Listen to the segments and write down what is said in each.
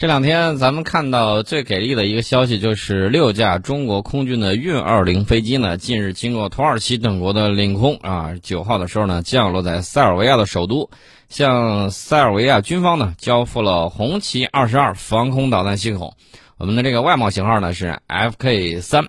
这两天咱们看到最给力的一个消息，就是六架中国空军的运二零飞机呢，近日经过土耳其等国的领空啊，九号的时候呢，降落在塞尔维亚的首都，向塞尔维亚军方呢交付了红旗二十二防空导弹系统，我们的这个外贸型号呢是 FK 三。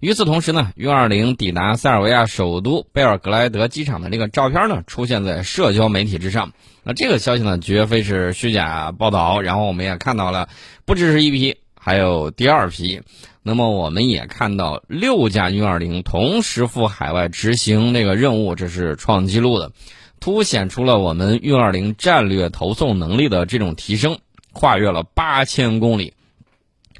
与此同时呢，运二零抵达塞尔维亚首都贝尔格莱德机场的这个照片呢，出现在社交媒体之上。那这个消息呢，绝非是虚假报道。然后我们也看到了，不只是一批，还有第二批。那么我们也看到六架运二零同时赴海外执行这个任务，这是创纪录的，凸显出了我们运二零战略投送能力的这种提升，跨越了八千公里。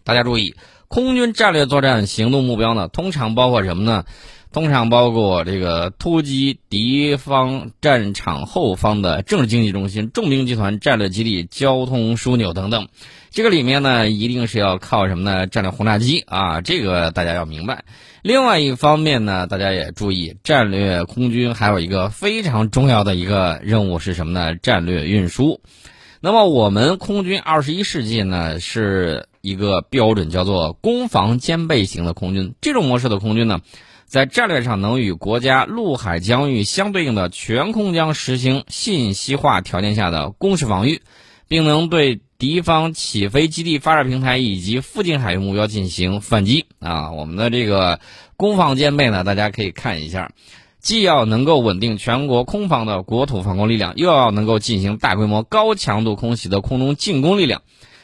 大家注意。空军战略作战行动目标呢，通常包括什么呢？通常包括这个突击敌方战场后方的政治经济中心、重兵集团、战略基地、交通枢纽等等。这个里面呢，一定是要靠什么呢？战略轰炸机啊，这个大家要明白。另外一方面呢，大家也注意，战略空军还有一个非常重要的一个任务是什么呢？战略运输。那么我们空军二十一世纪呢是。一个标准叫做攻防兼备型的空军，这种模式的空军呢，在战略上能与国家陆海疆域相对应的全空疆实行信息化条件下的攻势防御，并能对敌方起飞基地、发射平台以及附近海域目标进行反击。啊，我们的这个攻防兼备呢，大家可以看一下，既要能够稳定全国空防的国土防空力量，又要能够进行大规模高强度空袭的空中进攻力量。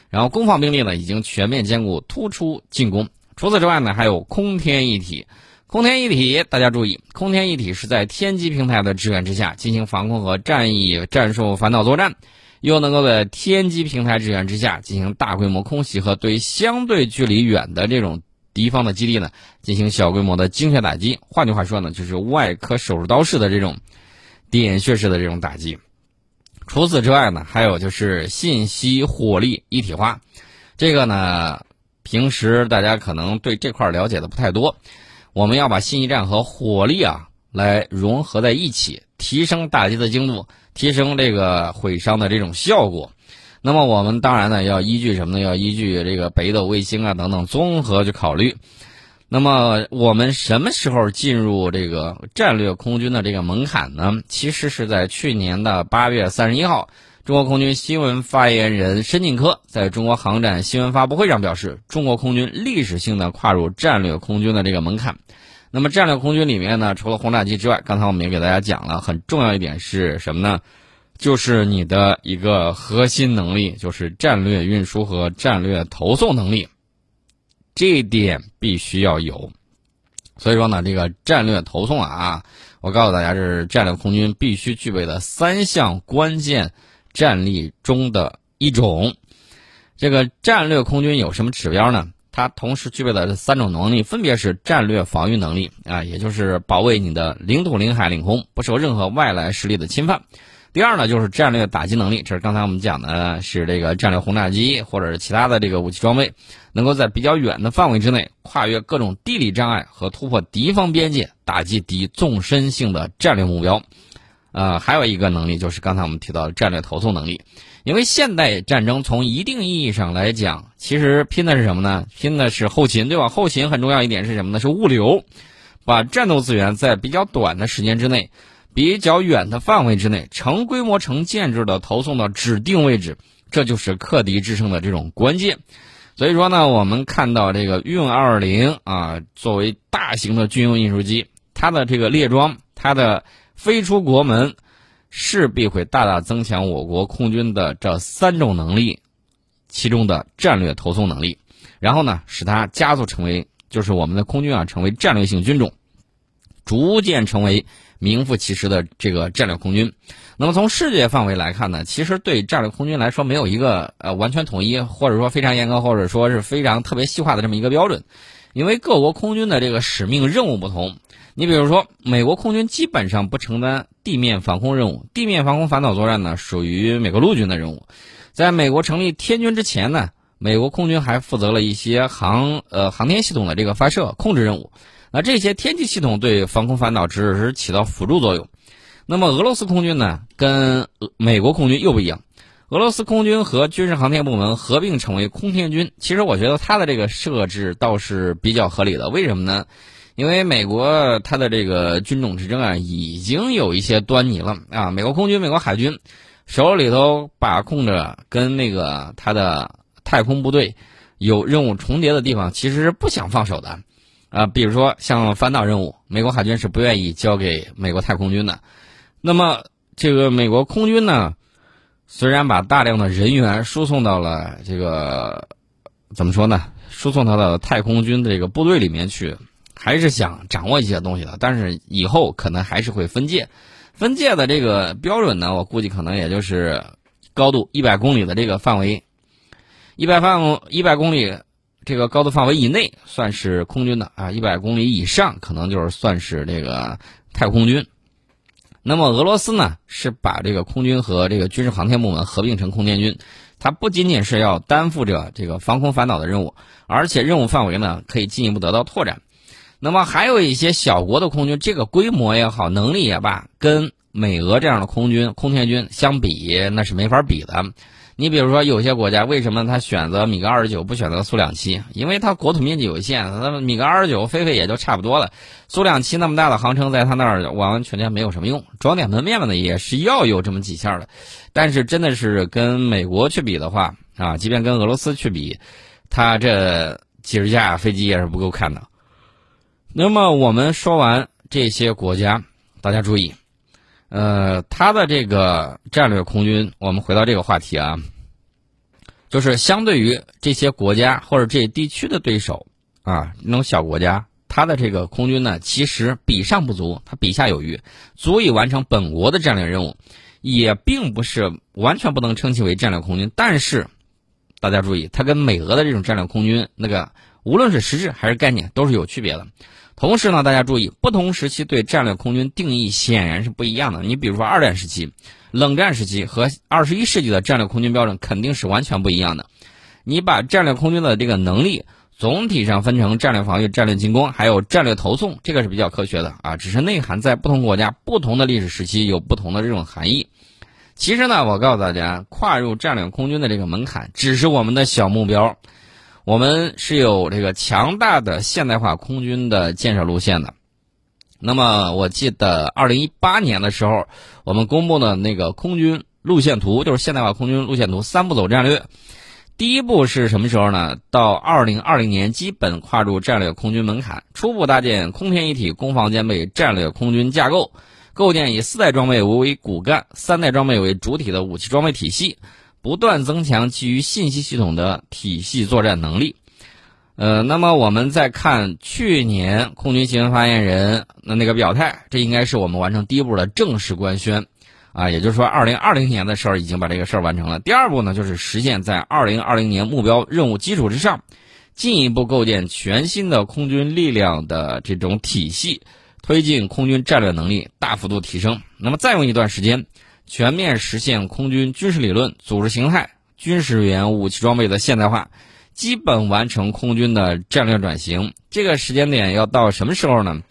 然后攻防兵力呢已经全面兼顾突出进攻。除此之外呢，还有空天一体。空天一体，大家注意，空天一体是在天基平台的支援之下进行防空和战役战术反导作战，又能够在天基平台支援之下进行大规模空袭和对相对距离远的这种敌方的基地呢进行小规模的精确打击。换句话说呢，就是外科手术刀式的这种点穴式的这种打击。除此之外呢，还有就是信息火力一体化，这个呢，平时大家可能对这块了解的不太多。我们要把信息战和火力啊来融合在一起，提升打击的精度，提升这个毁伤的这种效果。那么我们当然呢要依据什么呢？要依据这个北斗卫星啊等等综合去考虑。那么我们什么时候进入这个战略空军的这个门槛呢？其实是在去年的八月三十一号，中国空军新闻发言人申进科在中国航展新闻发布会上表示，中国空军历史性的跨入战略空军的这个门槛。那么战略空军里面呢，除了轰炸机之外，刚才我们也给大家讲了，很重要一点是什么呢？就是你的一个核心能力，就是战略运输和战略投送能力。这一点必须要有，所以说呢，这个战略投送啊，我告诉大家，这是战略空军必须具备的三项关键战力中的一种。这个战略空军有什么指标呢？它同时具备的三种能力，分别是战略防御能力啊，也就是保卫你的领土、领海、领空不受任何外来势力的侵犯。第二呢，就是战略打击能力，这是刚才我们讲的，是这个战略轰炸机或者是其他的这个武器装备，能够在比较远的范围之内跨越各种地理障碍和突破敌方边界，打击敌纵深性的战略目标。呃，还有一个能力就是刚才我们提到的战略投送能力，因为现代战争从一定意义上来讲，其实拼的是什么呢？拼的是后勤，对吧？后勤很重要一点是什么呢？是物流，把战斗资源在比较短的时间之内。比较远的范围之内，成规模、成建制的投送到指定位置，这就是克敌制胜的这种关键。所以说呢，我们看到这个运二零啊，作为大型的军用运输机，它的这个列装，它的飞出国门，势必会大大增强我国空军的这三种能力，其中的战略投送能力，然后呢，使它加速成为，就是我们的空军啊，成为战略性军种，逐渐成为。名副其实的这个战略空军，那么从世界范围来看呢，其实对战略空军来说没有一个呃完全统一，或者说非常严格，或者说是非常特别细化的这么一个标准，因为各国空军的这个使命任务不同。你比如说，美国空军基本上不承担地面防空任务，地面防空反导作战呢属于美国陆军的任务。在美国成立天军之前呢，美国空军还负责了一些航呃航天系统的这个发射控制任务。那这些天气系统对防空反导只是起到辅助作用。那么俄罗斯空军呢，跟美国空军又不一样。俄罗斯空军和军事航天部门合并成为空天军。其实我觉得它的这个设置倒是比较合理的。为什么呢？因为美国它的这个军种之争啊，已经有一些端倪了啊。美国空军、美国海军手里头把控着跟那个它的太空部队有任务重叠的地方，其实是不想放手的啊。比如说像反导任务，美国海军是不愿意交给美国太空军的。那么这个美国空军呢？虽然把大量的人员输送到了这个怎么说呢？输送到了太空军这个部队里面去，还是想掌握一些东西的。但是以后可能还是会分界，分界的这个标准呢，我估计可能也就是高度一百公里的这个范围，一百范一百公里这个高度范围以内算是空军的啊，一百公里以上可能就是算是这个太空军。那么俄罗斯呢，是把这个空军和这个军事航天部门合并成空天军，它不仅仅是要担负着这个防空反导的任务，而且任务范围呢可以进一步得到拓展。那么还有一些小国的空军，这个规模也好，能力也罢，跟美俄这样的空军、空天军相比，那是没法比的。你比如说，有些国家为什么他选择米格二十九不选择苏两七？因为它国土面积有限，那么米格二十九飞飞也就差不多了。苏两七那么大的航程，在他那儿完完全全没有什么用。装点门面的也是要有这么几下的，但是真的是跟美国去比的话啊，即便跟俄罗斯去比，他这几十架飞机也是不够看的。那么我们说完这些国家，大家注意。呃，他的这个战略空军，我们回到这个话题啊，就是相对于这些国家或者这些地区的对手啊，那种小国家，他的这个空军呢，其实比上不足，他比下有余，足以完成本国的战略任务，也并不是完全不能称其为战略空军。但是，大家注意，它跟美俄的这种战略空军，那个无论是实质还是概念，都是有区别的。同时呢，大家注意，不同时期对战略空军定义显然是不一样的。你比如说二战时期、冷战时期和二十一世纪的战略空军标准肯定是完全不一样的。你把战略空军的这个能力总体上分成战略防御、战略进攻，还有战略投送，这个是比较科学的啊。只是内涵在不同国家、不同的历史时期有不同的这种含义。其实呢，我告诉大家，跨入战略空军的这个门槛只是我们的小目标。我们是有这个强大的现代化空军的建设路线的。那么，我记得二零一八年的时候，我们公布的那个空军路线图，就是现代化空军路线图三步走战略。第一步是什么时候呢？到二零二零年，基本跨入战略空军门槛，初步搭建空天一体、攻防兼备战略空军架构，构建以四代装备为骨干、三代装备为主体的武器装备体系。不断增强基于信息系统的体系作战能力。呃，那么我们再看去年空军新闻发言人的那个表态，这应该是我们完成第一步的正式官宣，啊，也就是说，二零二零年的时候已经把这个事儿完成了。第二步呢，就是实现在二零二零年目标任务基础之上，进一步构建全新的空军力量的这种体系，推进空军战略能力大幅度提升。那么再用一段时间。全面实现空军军事理论、组织形态、军事员武器装备的现代化，基本完成空军的战略转型。这个时间点要到什么时候呢？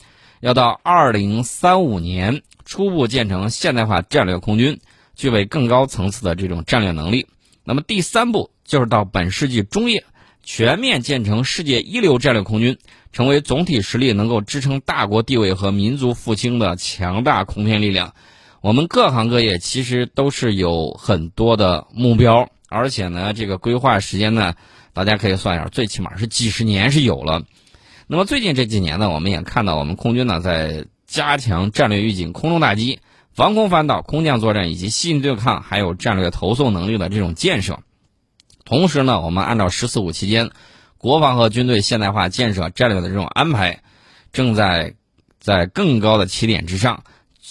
要到二零三五年，初步建成现代化战略空军，具备更高层次的这种战略能力。那么第三步就是到本世纪中叶，全面建成世界一流战略空军，成为总体实力能够支撑大国地位和民族复兴的强大空天力量。我们各行各业其实都是有很多的目标，而且呢，这个规划时间呢，大家可以算一下，最起码是几十年是有了。那么最近这几年呢，我们也看到我们空军呢在加强战略预警、空中打击、防空反导、空降作战以及细对抗，还有战略投送能力的这种建设。同时呢，我们按照“十四五”期间国防和军队现代化建设战略的这种安排，正在在更高的起点之上。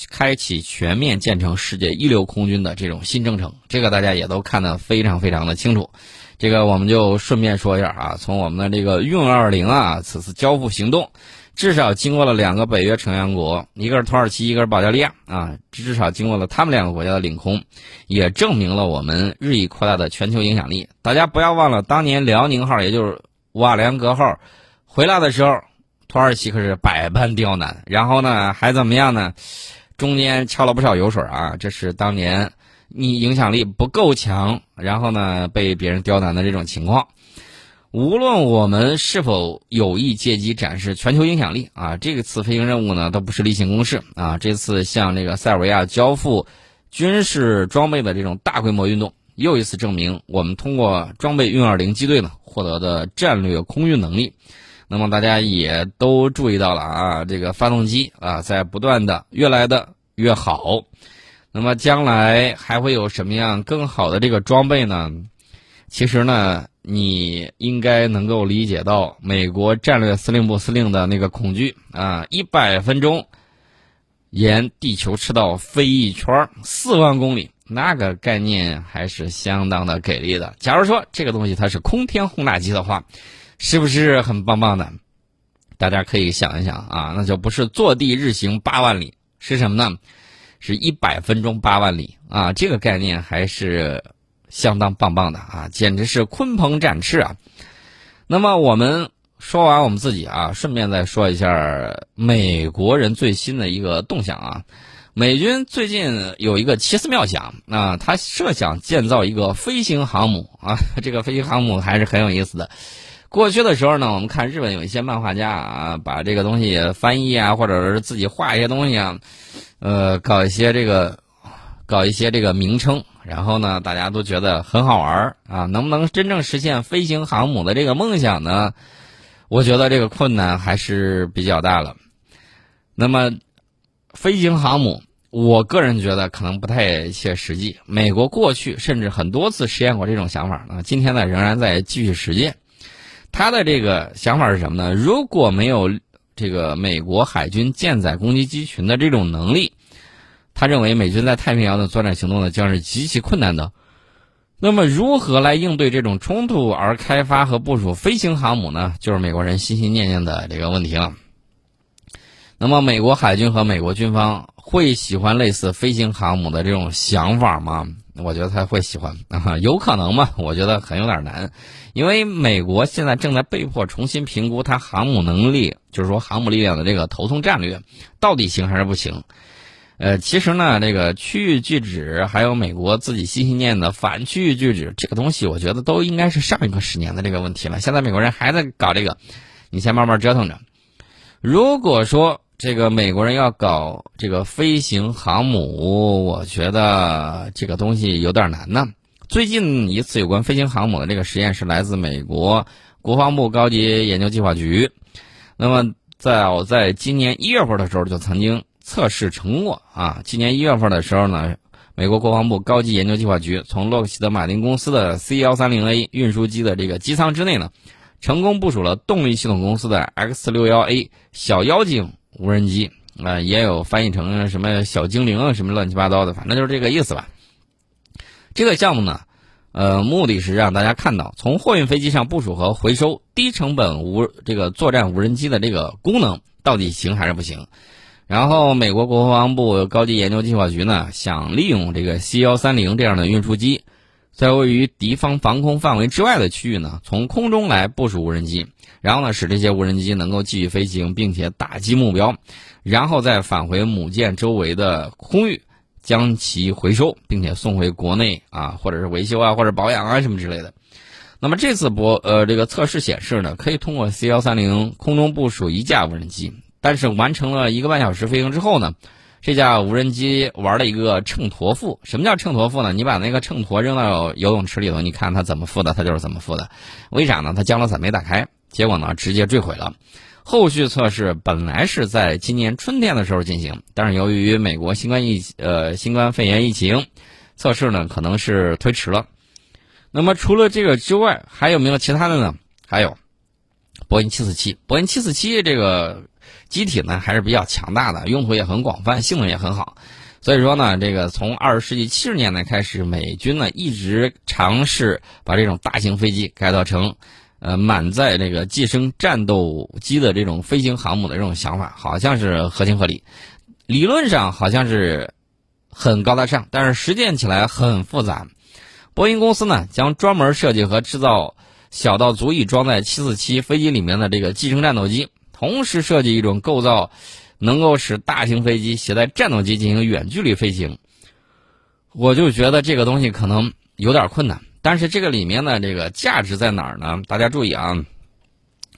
开启全面建成世界一流空军的这种新征程，这个大家也都看得非常非常的清楚。这个我们就顺便说一下啊，从我们的这个运二零啊，此次交付行动，至少经过了两个北约成员国，一个是土耳其，一个是保加利亚啊，至少经过了他们两个国家的领空，也证明了我们日益扩大的全球影响力。大家不要忘了，当年辽宁号，也就是瓦良格号回来的时候，土耳其可是百般刁难，然后呢，还怎么样呢？中间敲了不少油水啊！这是当年你影响力不够强，然后呢被别人刁难的这种情况。无论我们是否有意借机展示全球影响力啊，这个次飞行任务呢都不是例行公事啊。这次向这个塞尔维亚交付军事装备的这种大规模运动，又一次证明我们通过装备运二零机队呢获得的战略空运能力。那么大家也都注意到了啊，这个发动机啊在不断的越来的越好。那么将来还会有什么样更好的这个装备呢？其实呢，你应该能够理解到美国战略司令部司令的那个恐惧啊，一百分钟沿地球赤道飞一圈儿四万公里，那个概念还是相当的给力的。假如说这个东西它是空天轰炸机的话。是不是很棒棒的？大家可以想一想啊，那就不是坐地日行八万里，是什么呢？是一百分钟八万里啊！这个概念还是相当棒棒的啊，简直是鲲鹏展翅啊！那么我们说完我们自己啊，顺便再说一下美国人最新的一个动向啊。美军最近有一个奇思妙想啊，他设想建造一个飞行航母啊，这个飞行航母还是很有意思的。过去的时候呢，我们看日本有一些漫画家啊，把这个东西翻译啊，或者是自己画一些东西啊，呃，搞一些这个，搞一些这个名称，然后呢，大家都觉得很好玩啊。能不能真正实现飞行航母的这个梦想呢？我觉得这个困难还是比较大了。那么，飞行航母，我个人觉得可能不太切实际。美国过去甚至很多次实验过这种想法呢，今天呢仍然在继续实践。他的这个想法是什么呢？如果没有这个美国海军舰载攻击机群的这种能力，他认为美军在太平洋的作战行动呢将是极其困难的。那么，如何来应对这种冲突而开发和部署飞行航母呢？就是美国人心心念念的这个问题了。那么，美国海军和美国军方会喜欢类似飞行航母的这种想法吗？我觉得他会喜欢 啊，有可能吗？我觉得很有点难，因为美国现在正在被迫重新评估它航母能力，就是说航母力量的这个头痛战略，到底行还是不行？呃，其实呢，这个区域拒止还有美国自己心心念的反区域拒止这个东西，我觉得都应该是上一个十年的这个问题了。现在美国人还在搞这个，你先慢慢折腾着。如果说，这个美国人要搞这个飞行航母，我觉得这个东西有点难呢。最近一次有关飞行航母的这个实验是来自美国国防部高级研究计划局。那么在我在今年一月份的时候就曾经测试成过啊。今年一月份的时候呢，美国国防部高级研究计划局从洛克希德马丁公司的 C 幺三零 A 运输机的这个机舱之内呢，成功部署了动力系统公司的 X 六幺 A 小妖精。无人机啊，也有翻译成什么小精灵啊，什么乱七八糟的，反正就是这个意思吧。这个项目呢，呃，目的是让大家看到从货运飞机上部署和回收低成本无这个作战无人机的这个功能到底行还是不行。然后，美国国防部高级研究计划局呢，想利用这个 C 幺三零这样的运输机，在位于敌方防空范围之外的区域呢，从空中来部署无人机。然后呢，使这些无人机能够继续飞行，并且打击目标，然后再返回母舰周围的空域，将其回收，并且送回国内啊，或者是维修啊，或者保养啊什么之类的。那么这次博呃这个测试显示呢，可以通过 C 幺三零空中部署一架无人机，但是完成了一个半小时飞行之后呢，这架无人机玩了一个秤砣腹。什么叫秤砣腹呢？你把那个秤砣扔到游泳池里头，你看它怎么负的，它就是怎么负的。为啥呢？它降落伞没打开。结果呢，直接坠毁了。后续测试本来是在今年春天的时候进行，但是由于美国新冠疫呃新冠肺炎疫情，测试呢可能是推迟了。那么除了这个之外，还有没有其他的呢？还有，波音七四七，波音七四七这个机体呢还是比较强大的，用途也很广泛，性能也很好。所以说呢，这个从二十世纪七十年代开始，美军呢一直尝试把这种大型飞机改造成。呃，满载这个寄生战斗机的这种飞行航母的这种想法，好像是合情合理，理论上好像是很高大上，但是实践起来很复杂。波音公司呢，将专门设计和制造小到足以装在747飞机里面的这个寄生战斗机，同时设计一种构造，能够使大型飞机携带战斗机进行远距离飞行。我就觉得这个东西可能有点困难。但是这个里面的这个价值在哪儿呢？大家注意啊，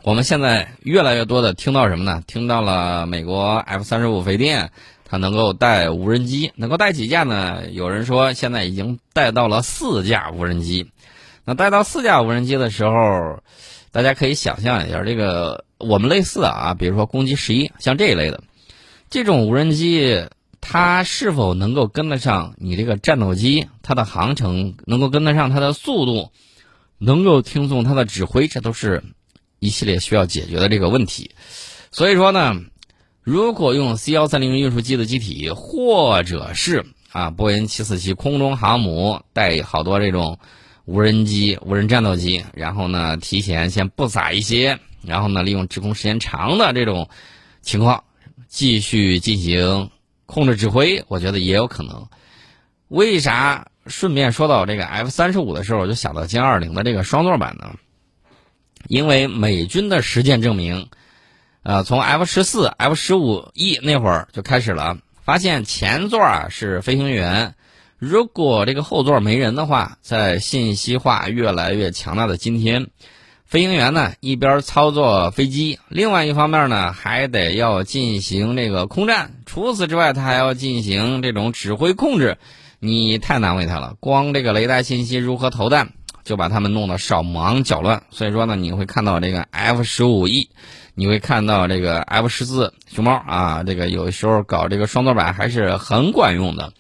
我们现在越来越多的听到什么呢？听到了美国 F 三十五飞电，它能够带无人机，能够带几架呢？有人说现在已经带到了四架无人机。那带到四架无人机的时候，大家可以想象一下，这个我们类似啊，比如说攻击十一，像这一类的这种无人机。它是否能够跟得上你这个战斗机？它的航程能够跟得上它的速度，能够听从它的指挥，这都是一系列需要解决的这个问题。所以说呢，如果用 C 幺三零运输机的机体，或者是啊波音七四七空中航母带好多这种无人机、无人战斗机，然后呢提前先布撒一些，然后呢利用滞空时间长的这种情况，继续进行。控制指挥，我觉得也有可能。为啥顺便说到这个 F 三十五的时候，我就想到歼二零的这个双座版呢？因为美军的实践证明，呃，从 F 十四、F 十五 E 那会儿就开始了，发现前座啊是飞行员，如果这个后座没人的话，在信息化越来越强大的今天。飞行员呢，一边操作飞机，另外一方面呢，还得要进行这个空战。除此之外，他还要进行这种指挥控制，你太难为他了。光这个雷达信息如何投弹，就把他们弄得手忙脚乱。所以说呢，你会看到这个 F 十五 E，你会看到这个 F 十四熊猫啊，这个有时候搞这个双座版还是很管用的。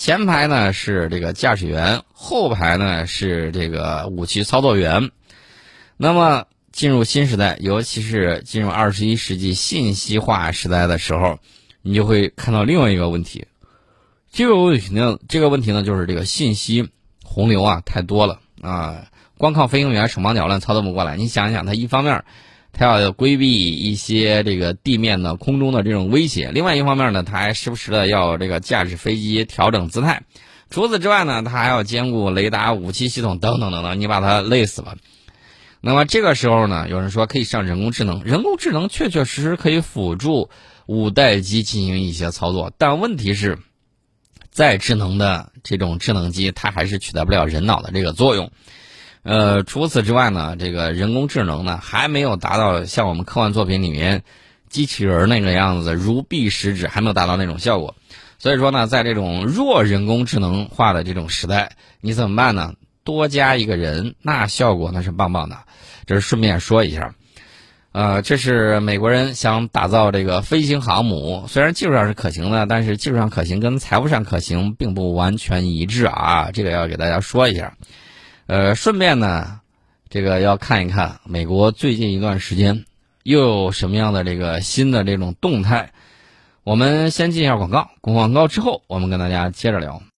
前排呢是这个驾驶员，后排呢是这个武器操作员。那么进入新时代，尤其是进入二十一世纪信息化时代的时候，你就会看到另外一个问题。这个问题呢，这个问题呢，就是这个信息洪流啊太多了啊，光靠飞行员手忙脚乱操作不过来。你想一想，他一方面他要规避一些这个地面的、空中的这种威胁，另外一方面呢，他还时不时的要这个驾驶飞机调整姿态。除此之外呢，他还要兼顾雷达、武器系统等等等等，你把他累死了。那么这个时候呢，有人说可以上人工智能，人工智能确确实实可以辅助五代机进行一些操作，但问题是，再智能的这种智能机，它还是取代不了人脑的这个作用。呃，除此之外呢，这个人工智能呢，还没有达到像我们科幻作品里面机器人那个样子如臂使指，还没有达到那种效果。所以说呢，在这种弱人工智能化的这种时代，你怎么办呢？多加一个人，那效果那是棒棒的。这是顺便说一下，呃，这是美国人想打造这个飞行航母，虽然技术上是可行的，但是技术上可行跟财务上可行并不完全一致啊。这个要给大家说一下。呃，顺便呢，这个要看一看美国最近一段时间又有什么样的这个新的这种动态。我们先进一下广告，广告之后我们跟大家接着聊。